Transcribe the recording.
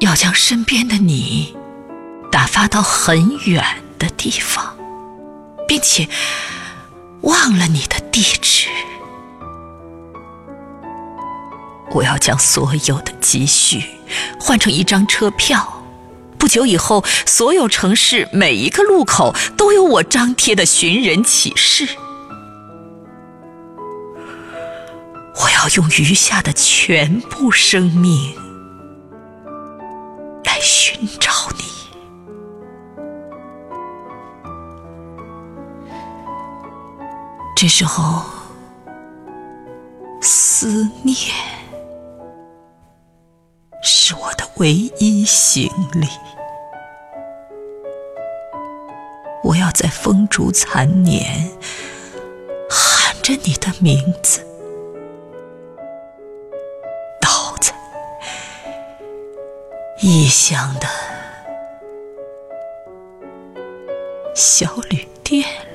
要将身边的你打发到很远的地方，并且忘了你的地址。我要将所有的积蓄换成一张车票，不久以后，所有城市每一个路口都有我张贴的寻人启事。我要用余下的全部生命寻找你。这时候，思念是我的唯一行李。我要在风烛残年喊着你的名字。异乡的小旅店。